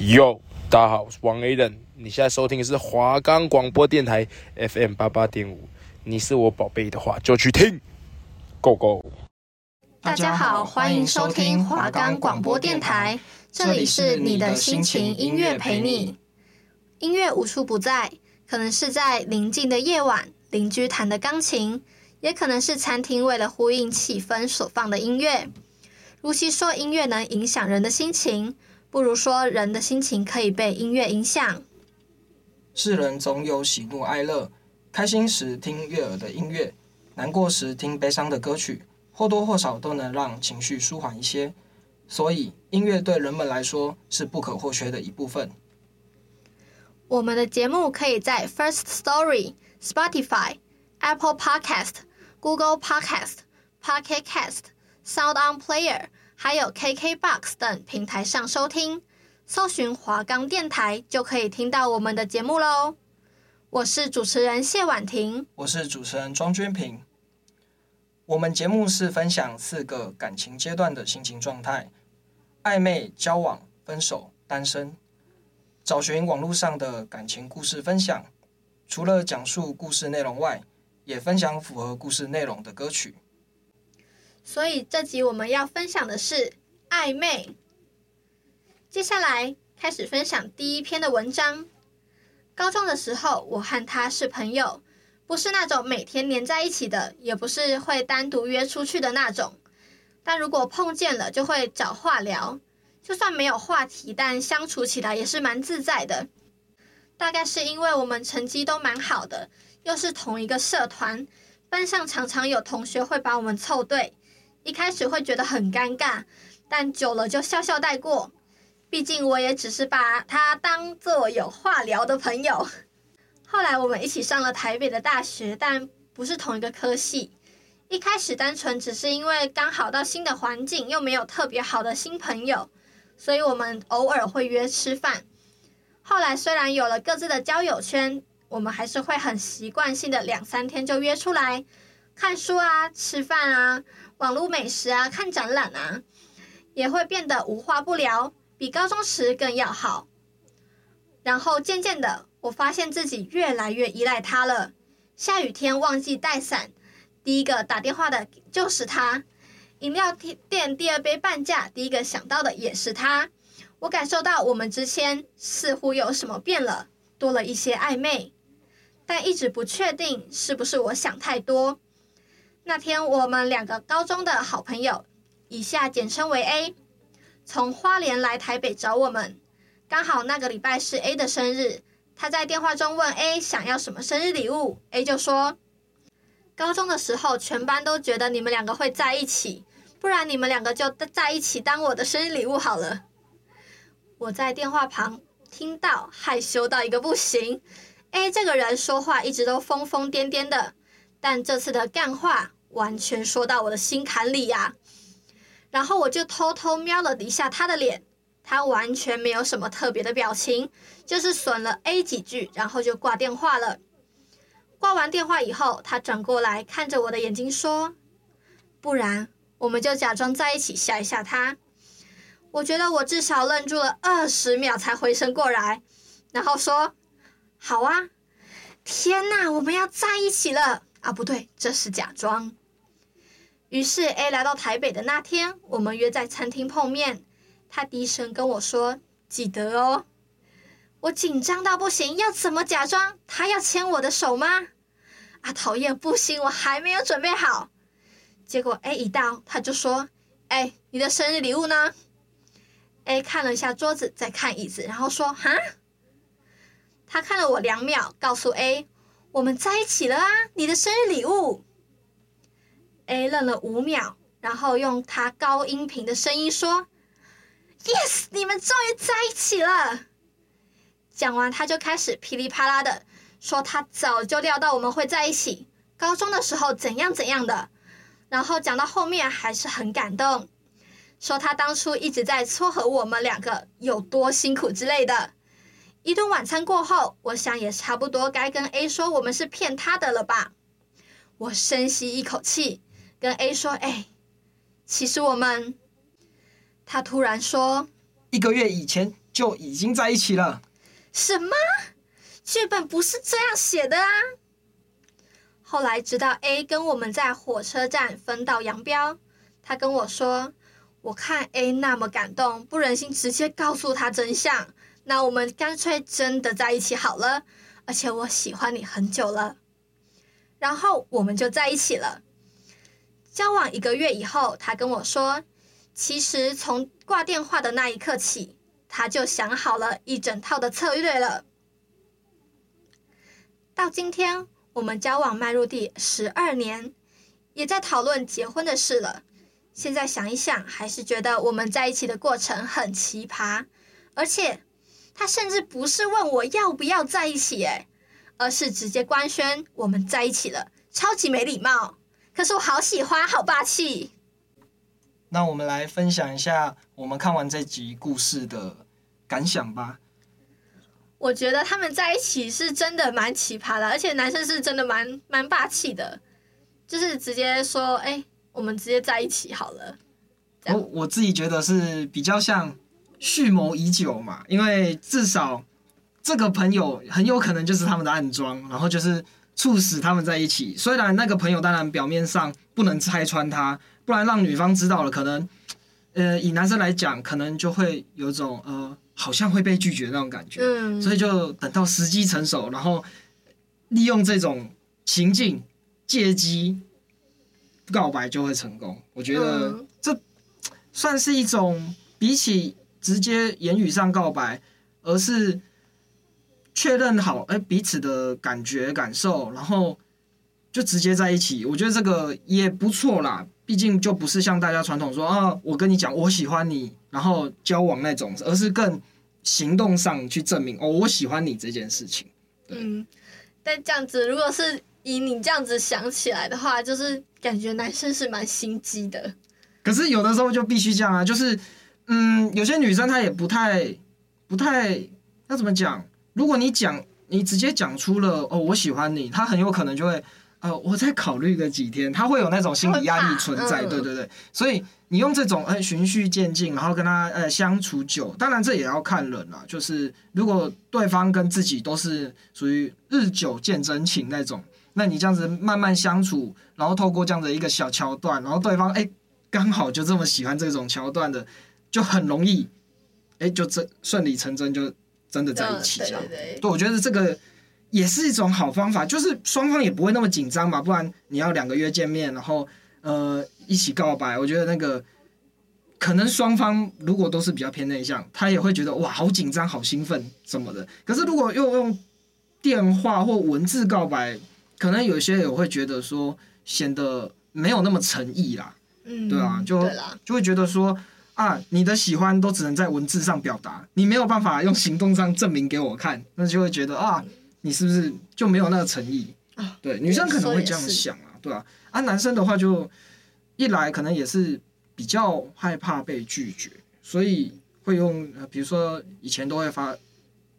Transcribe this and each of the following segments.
哟，大家好，我是王 A 人。你现在收听的是华冈广播电台 FM 八八点五。你是我宝贝的话，就去听，Go Go。大家好，欢迎收听华冈广播电台，这里是你的心情音乐陪你。音乐无处不在，可能是在宁静的夜晚，邻居弹的钢琴，也可能是餐厅为了呼应气氛所放的音乐。如其说，音乐能影响人的心情。不如说，人的心情可以被音乐影响。世人总有喜怒哀乐，开心时听悦耳的音乐，难过时听悲伤的歌曲，或多或少都能让情绪舒缓一些。所以，音乐对人们来说是不可或缺的一部分。我们的节目可以在 First Story、Spotify、Apple Podcast、Google Podcast、Pocket Cast、Sound On Player。还有 KKBOX 等平台上收听，搜寻华冈电台就可以听到我们的节目喽。我是主持人谢婉婷，我是主持人庄娟平。我们节目是分享四个感情阶段的心情状态：暧昧、交往、分手、单身。找寻网络上的感情故事分享，除了讲述故事内容外，也分享符合故事内容的歌曲。所以这集我们要分享的是暧昧。接下来开始分享第一篇的文章。高中的时候，我和他是朋友，不是那种每天黏在一起的，也不是会单独约出去的那种。但如果碰见了，就会找话聊。就算没有话题，但相处起来也是蛮自在的。大概是因为我们成绩都蛮好的，又是同一个社团，班上常常有同学会把我们凑对。一开始会觉得很尴尬，但久了就笑笑带过。毕竟我也只是把他当做有话聊的朋友。后来我们一起上了台北的大学，但不是同一个科系。一开始单纯只是因为刚好到新的环境，又没有特别好的新朋友，所以我们偶尔会约吃饭。后来虽然有了各自的交友圈，我们还是会很习惯性的两三天就约出来看书啊、吃饭啊。网络美食啊，看展览啊，也会变得无话不聊，比高中时更要好。然后渐渐的，我发现自己越来越依赖他了。下雨天忘记带伞，第一个打电话的就是他；饮料店第二杯半价，第一个想到的也是他。我感受到我们之间似乎有什么变了，多了一些暧昧，但一直不确定是不是我想太多。那天我们两个高中的好朋友，以下简称为 A，从花莲来台北找我们，刚好那个礼拜是 A 的生日。他在电话中问 A 想要什么生日礼物，A 就说：高中的时候全班都觉得你们两个会在一起，不然你们两个就在一起当我的生日礼物好了。我在电话旁听到，害羞到一个不行。A 这个人说话一直都疯疯癫癫的，但这次的干话。完全说到我的心坎里呀，然后我就偷偷瞄了一下他的脸，他完全没有什么特别的表情，就是损了 A 几句，然后就挂电话了。挂完电话以后，他转过来看着我的眼睛说：“不然我们就假装在一起吓一吓他。”我觉得我至少愣住了二十秒才回神过来，然后说：“好啊，天哪，我们要在一起了啊！不对，这是假装。”于是 A 来到台北的那天，我们约在餐厅碰面。他低声跟我说：“记得哦。”我紧张到不行，要怎么假装？他要牵我的手吗？啊，讨厌，不行，我还没有准备好。结果 A 一到，他就说：“哎，你的生日礼物呢？”A 看了一下桌子，再看椅子，然后说：“哈。”他看了我两秒，告诉 A：“ 我们在一起了啊，你的生日礼物。” A 愣了五秒，然后用他高音频的声音说：“Yes，你们终于在一起了。”讲完，他就开始噼里啪啦的说他早就料到我们会在一起，高中的时候怎样怎样的。然后讲到后面还是很感动，说他当初一直在撮合我们两个有多辛苦之类的。一顿晚餐过后，我想也差不多该跟 A 说我们是骗他的了吧。我深吸一口气。跟 A 说：“哎，其实我们……”他突然说：“一个月以前就已经在一起了。什么？剧本不是这样写的啊！后来直到 A 跟我们在火车站分道扬镳，他跟我说：“我看 A 那么感动，不忍心直接告诉他真相，那我们干脆真的在一起好了。而且我喜欢你很久了。”然后我们就在一起了。交往一个月以后，他跟我说：“其实从挂电话的那一刻起，他就想好了一整套的策略了。”到今天，我们交往迈入第十二年，也在讨论结婚的事了。现在想一想，还是觉得我们在一起的过程很奇葩。而且，他甚至不是问我要不要在一起，诶，而是直接官宣我们在一起了，超级没礼貌。可是我好喜欢，好霸气。那我们来分享一下我们看完这集故事的感想吧。我觉得他们在一起是真的蛮奇葩的，而且男生是真的蛮蛮霸气的，就是直接说：“哎、欸，我们直接在一起好了。”我我自己觉得是比较像蓄谋已久嘛，因为至少这个朋友很有可能就是他们的暗装，然后就是促使他们在一起。虽然那个朋友当然表面上不能拆穿他，不然让女方知道了，可能呃以男生来讲，可能就会有种呃。好像会被拒绝那种感觉，嗯，所以就等到时机成熟，然后利用这种情境借机告白就会成功。我觉得这算是一种比起直接言语上告白，而是确认好哎彼此的感觉感受，然后就直接在一起。我觉得这个也不错啦，毕竟就不是像大家传统说啊，我跟你讲我喜欢你，然后交往那种，而是更。行动上去证明哦，我喜欢你这件事情。嗯，但这样子，如果是以你这样子想起来的话，就是感觉男生是蛮心机的。可是有的时候就必须这样啊，就是嗯，有些女生她也不太不太要怎么讲？如果你讲，你直接讲出了哦，我喜欢你，他很有可能就会。呃，我再考虑个几天，他会有那种心理压力存在，对对对，所以你用这种呃循序渐进，然后跟他呃相处久，当然这也要看人啦，就是如果对方跟自己都是属于日久见真情那种，那你这样子慢慢相处，然后透过这样的一个小桥段，然后对方哎刚好就这么喜欢这种桥段的，就很容易哎就这顺理成章就真的在一起这样，对，我觉得这个。也是一种好方法，就是双方也不会那么紧张嘛，不然你要两个月见面，然后呃一起告白，我觉得那个可能双方如果都是比较偏内向，他也会觉得哇好紧张、好兴奋什么的。可是如果又用电话或文字告白，可能有些也会觉得说显得没有那么诚意啦，嗯，对啊，就就会觉得说啊你的喜欢都只能在文字上表达，你没有办法用行动上证明给我看，那就会觉得啊。你是不是就没有那个诚意？啊对，女生可能会这样想啊，对啊。啊，男生的话就一来可能也是比较害怕被拒绝，所以会用，比如说以前都会发，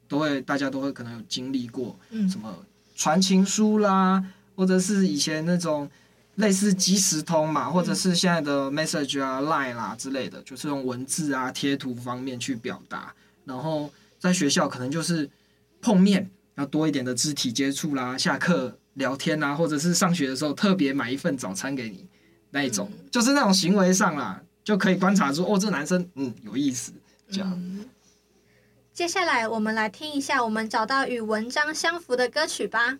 都会大家都会可能有经历过，什么传情书啦，或者是以前那种类似即时通嘛，或者是现在的 message 啊、line 啦之类的，就是用文字啊、贴图方面去表达。然后在学校可能就是碰面。要多一点的肢体接触啦，下课聊天啦，或者是上学的时候特别买一份早餐给你，那一种、嗯、就是那种行为上啦，就可以观察出哦，这男生嗯有意思这样、嗯。接下来我们来听一下我们找到与文章相符的歌曲吧。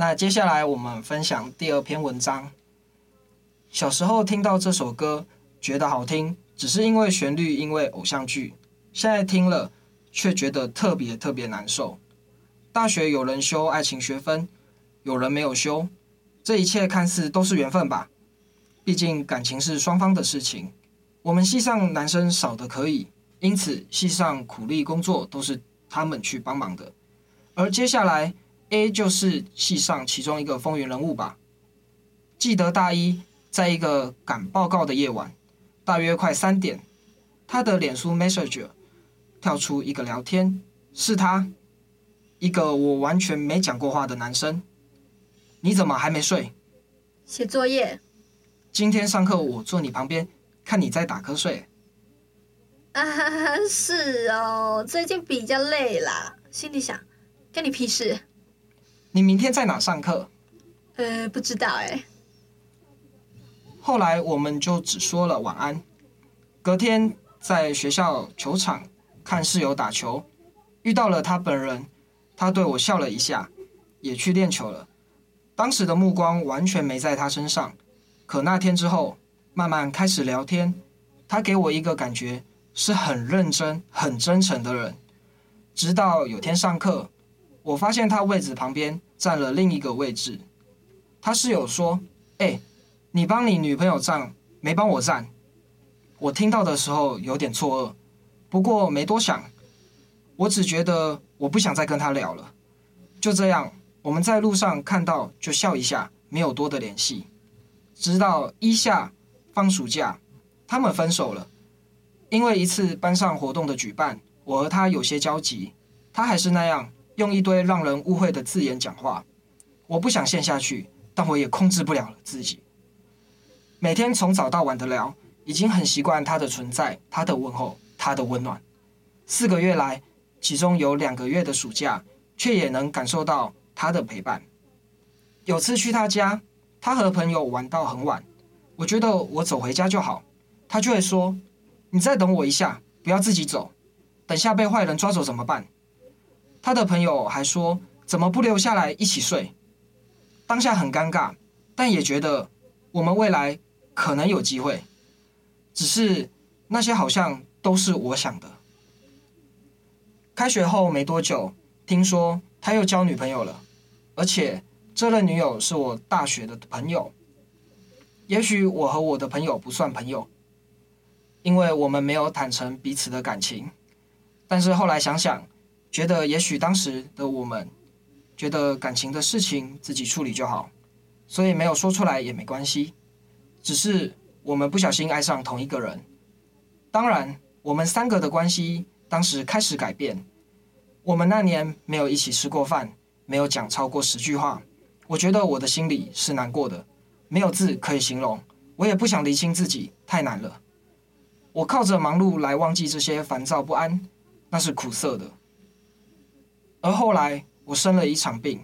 那接下来我们分享第二篇文章。小时候听到这首歌，觉得好听，只是因为旋律，因为偶像剧。现在听了，却觉得特别特别难受。大学有人修爱情学分，有人没有修，这一切看似都是缘分吧。毕竟感情是双方的事情。我们系上男生少的可以，因此系上苦力工作都是他们去帮忙的。而接下来。A 就是系上其中一个风云人物吧。记得大一，在一个赶报告的夜晚，大约快三点，他的脸书 Messenger 跳出一个聊天，是他，一个我完全没讲过话的男生。你怎么还没睡？写作业今天上课我坐你旁边，看你在打瞌睡。啊，是哦，最近比较累啦。心里想，跟你屁事。你明天在哪上课？呃，不知道哎。后来我们就只说了晚安。隔天在学校球场看室友打球，遇到了他本人，他对我笑了一下，也去练球了。当时的目光完全没在他身上，可那天之后，慢慢开始聊天，他给我一个感觉是很认真、很真诚的人。直到有天上课。我发现他位置旁边站了另一个位置，他室友说：“哎，你帮你女朋友站，没帮我站。”我听到的时候有点错愕，不过没多想，我只觉得我不想再跟他聊了。就这样，我们在路上看到就笑一下，没有多的联系。直到一下放暑假，他们分手了，因为一次班上活动的举办，我和他有些交集，他还是那样。用一堆让人误会的字眼讲话，我不想陷下去，但我也控制不了自己。每天从早到晚的聊，已经很习惯他的存在，他的问候，他的温暖。四个月来，其中有两个月的暑假，却也能感受到他的陪伴。有次去他家，他和朋友玩到很晚，我觉得我走回家就好，他就会说：“你再等我一下，不要自己走，等下被坏人抓走怎么办？”他的朋友还说：“怎么不留下来一起睡？”当下很尴尬，但也觉得我们未来可能有机会。只是那些好像都是我想的。开学后没多久，听说他又交女朋友了，而且这任女友是我大学的朋友。也许我和我的朋友不算朋友，因为我们没有坦诚彼此的感情。但是后来想想。觉得也许当时的我们觉得感情的事情自己处理就好，所以没有说出来也没关系。只是我们不小心爱上同一个人。当然，我们三个的关系当时开始改变。我们那年没有一起吃过饭，没有讲超过十句话。我觉得我的心里是难过的，没有字可以形容。我也不想理清自己，太难了。我靠着忙碌来忘记这些烦躁不安，那是苦涩的。而后来我生了一场病，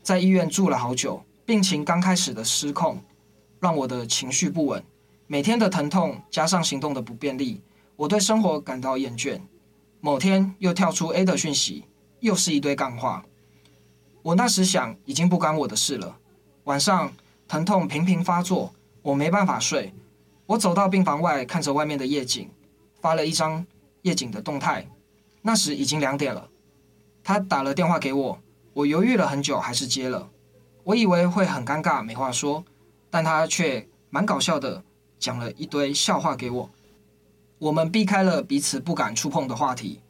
在医院住了好久，病情刚开始的失控，让我的情绪不稳，每天的疼痛加上行动的不便利，我对生活感到厌倦。某天又跳出 A 的讯息，又是一堆干话。我那时想，已经不干我的事了。晚上疼痛频频发作，我没办法睡。我走到病房外，看着外面的夜景，发了一张夜景的动态。那时已经两点了。他打了电话给我，我犹豫了很久，还是接了。我以为会很尴尬，没话说，但他却蛮搞笑的，讲了一堆笑话给我。我们避开了彼此不敢触碰的话题，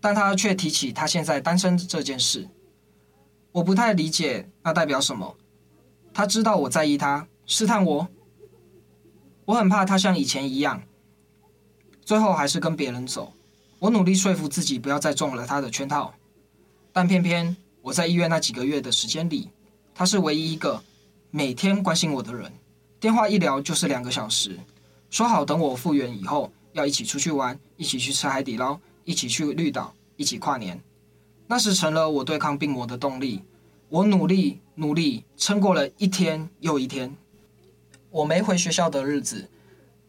但他却提起他现在单身这件事。我不太理解那代表什么。他知道我在意他，试探我。我很怕他像以前一样，最后还是跟别人走。我努力说服自己不要再中了他的圈套。但偏偏我在医院那几个月的时间里，他是唯一一个每天关心我的人。电话一聊就是两个小时，说好等我复原以后要一起出去玩，一起去吃海底捞，一起去绿岛，一起跨年。那时成了我对抗病魔的动力。我努力努力撑过了一天又一天。我没回学校的日子，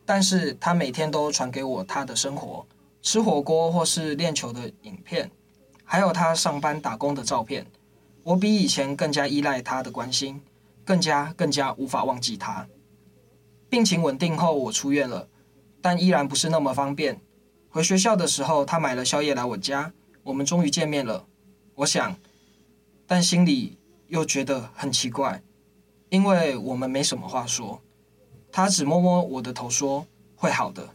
但是他每天都传给我他的生活，吃火锅或是练球的影片。还有他上班打工的照片，我比以前更加依赖他的关心，更加更加无法忘记他。病情稳定后，我出院了，但依然不是那么方便。回学校的时候，他买了宵夜来我家，我们终于见面了。我想，但心里又觉得很奇怪，因为我们没什么话说。他只摸摸我的头说：“会好的。”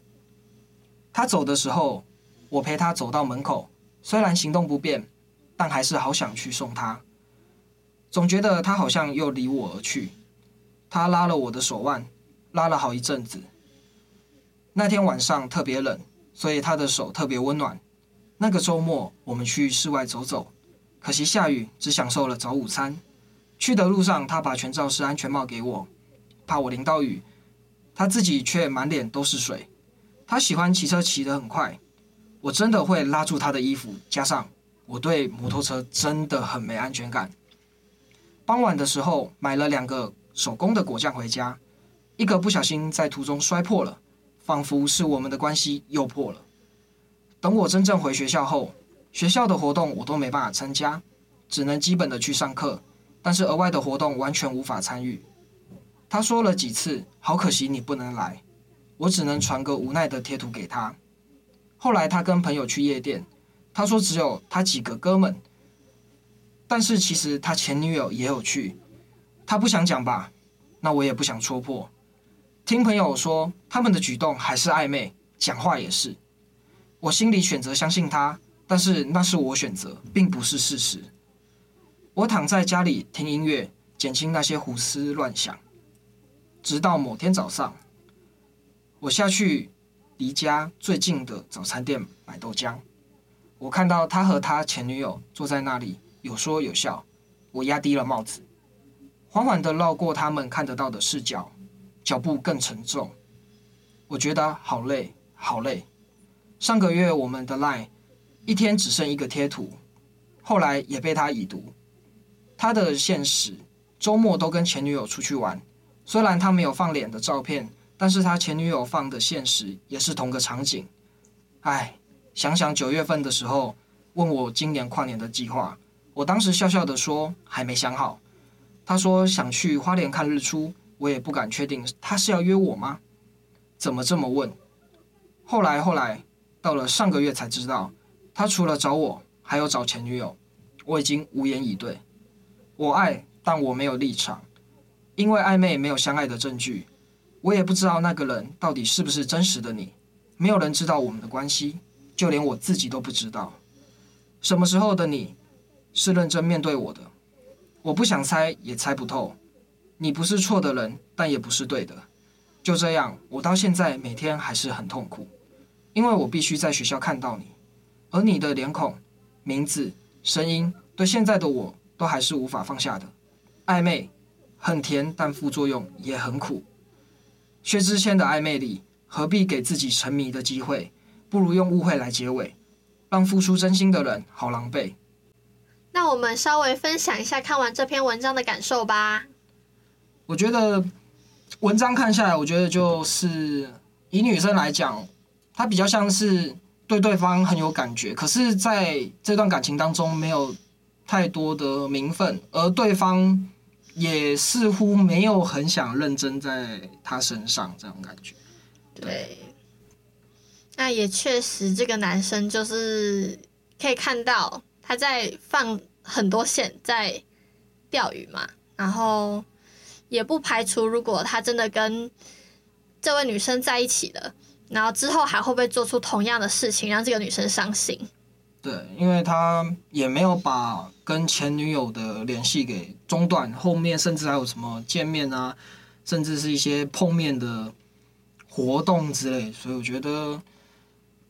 他走的时候，我陪他走到门口。虽然行动不便，但还是好想去送他。总觉得他好像又离我而去。他拉了我的手腕，拉了好一阵子。那天晚上特别冷，所以他的手特别温暖。那个周末我们去室外走走，可惜下雨，只享受了早午餐。去的路上，他把全罩式安全帽给我，怕我淋到雨。他自己却满脸都是水。他喜欢骑车，骑得很快。我真的会拉住他的衣服，加上我对摩托车真的很没安全感。傍晚的时候买了两个手工的果酱回家，一个不小心在途中摔破了，仿佛是我们的关系又破了。等我真正回学校后，学校的活动我都没办法参加，只能基本的去上课，但是额外的活动完全无法参与。他说了几次，好可惜你不能来，我只能传个无奈的贴图给他。后来他跟朋友去夜店，他说只有他几个哥们，但是其实他前女友也有去，他不想讲吧，那我也不想戳破。听朋友说他们的举动还是暧昧，讲话也是，我心里选择相信他，但是那是我选择，并不是事实。我躺在家里听音乐，减轻那些胡思乱想，直到某天早上，我下去。离家最近的早餐店买豆浆，我看到他和他前女友坐在那里，有说有笑。我压低了帽子，缓缓地绕过他们看得到的视角，脚步更沉重。我觉得好累，好累。上个月我们的 LINE 一天只剩一个贴图，后来也被他已读。他的现实周末都跟前女友出去玩，虽然他没有放脸的照片。但是他前女友放的现实也是同个场景，唉，想想九月份的时候问我今年跨年的计划，我当时笑笑的说还没想好。他说想去花莲看日出，我也不敢确定他是要约我吗？怎么这么问？后来后来到了上个月才知道，他除了找我，还有找前女友，我已经无言以对。我爱，但我没有立场，因为暧昧没有相爱的证据。我也不知道那个人到底是不是真实的你，没有人知道我们的关系，就连我自己都不知道。什么时候的你，是认真面对我的。我不想猜，也猜不透。你不是错的人，但也不是对的。就这样，我到现在每天还是很痛苦，因为我必须在学校看到你，而你的脸孔、名字、声音，对现在的我都还是无法放下的。暧昧很甜，但副作用也很苦。薛之谦的暧昧里，何必给自己沉迷的机会？不如用误会来结尾，让付出真心的人好狼狈。那我们稍微分享一下看完这篇文章的感受吧。我觉得文章看下来，我觉得就是以女生来讲，她比较像是对对方很有感觉，可是在这段感情当中没有太多的名分，而对方也似乎没有很想认真在他身上这种感觉。对，那也确实，这个男生就是可以看到他在放很多线在钓鱼嘛，然后也不排除如果他真的跟这位女生在一起了，然后之后还会不会做出同样的事情让这个女生伤心？对，因为他也没有把跟前女友的联系给中断，后面甚至还有什么见面啊，甚至是一些碰面的。活动之类，所以我觉得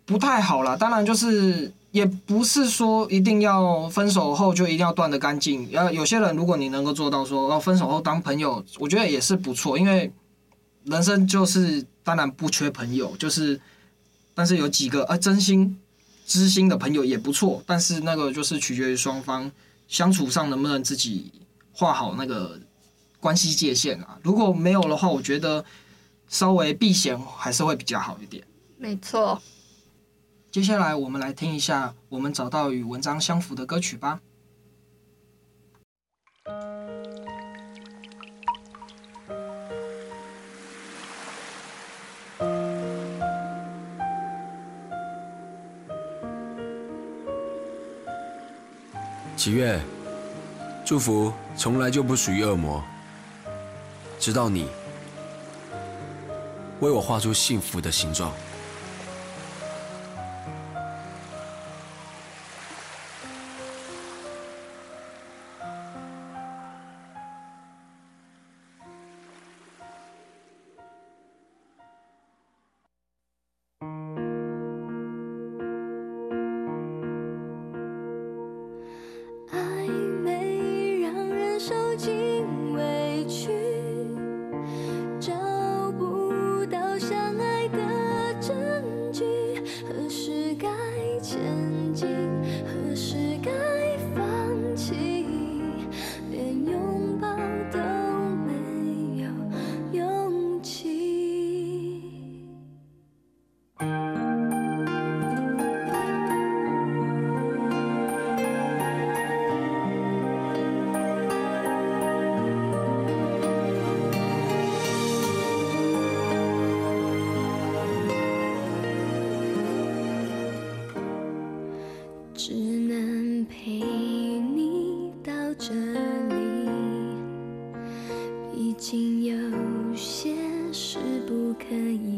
不太好啦。当然，就是也不是说一定要分手后就一定要断得干净。要有些人，如果你能够做到说，要分手后当朋友，我觉得也是不错。因为人生就是当然不缺朋友，就是但是有几个啊真心知心的朋友也不错。但是那个就是取决于双方相处上能不能自己画好那个关系界限啊。如果没有的话，我觉得。稍微避嫌还是会比较好一点。没错。接下来我们来听一下我们找到与文章相符的歌曲吧。七月，祝福从来就不属于恶魔，直到你。为我画出幸福的形状。这里毕竟有些事不可以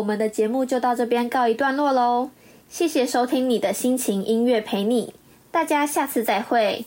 我们的节目就到这边告一段落喽，谢谢收听你的心情音乐陪你，大家下次再会。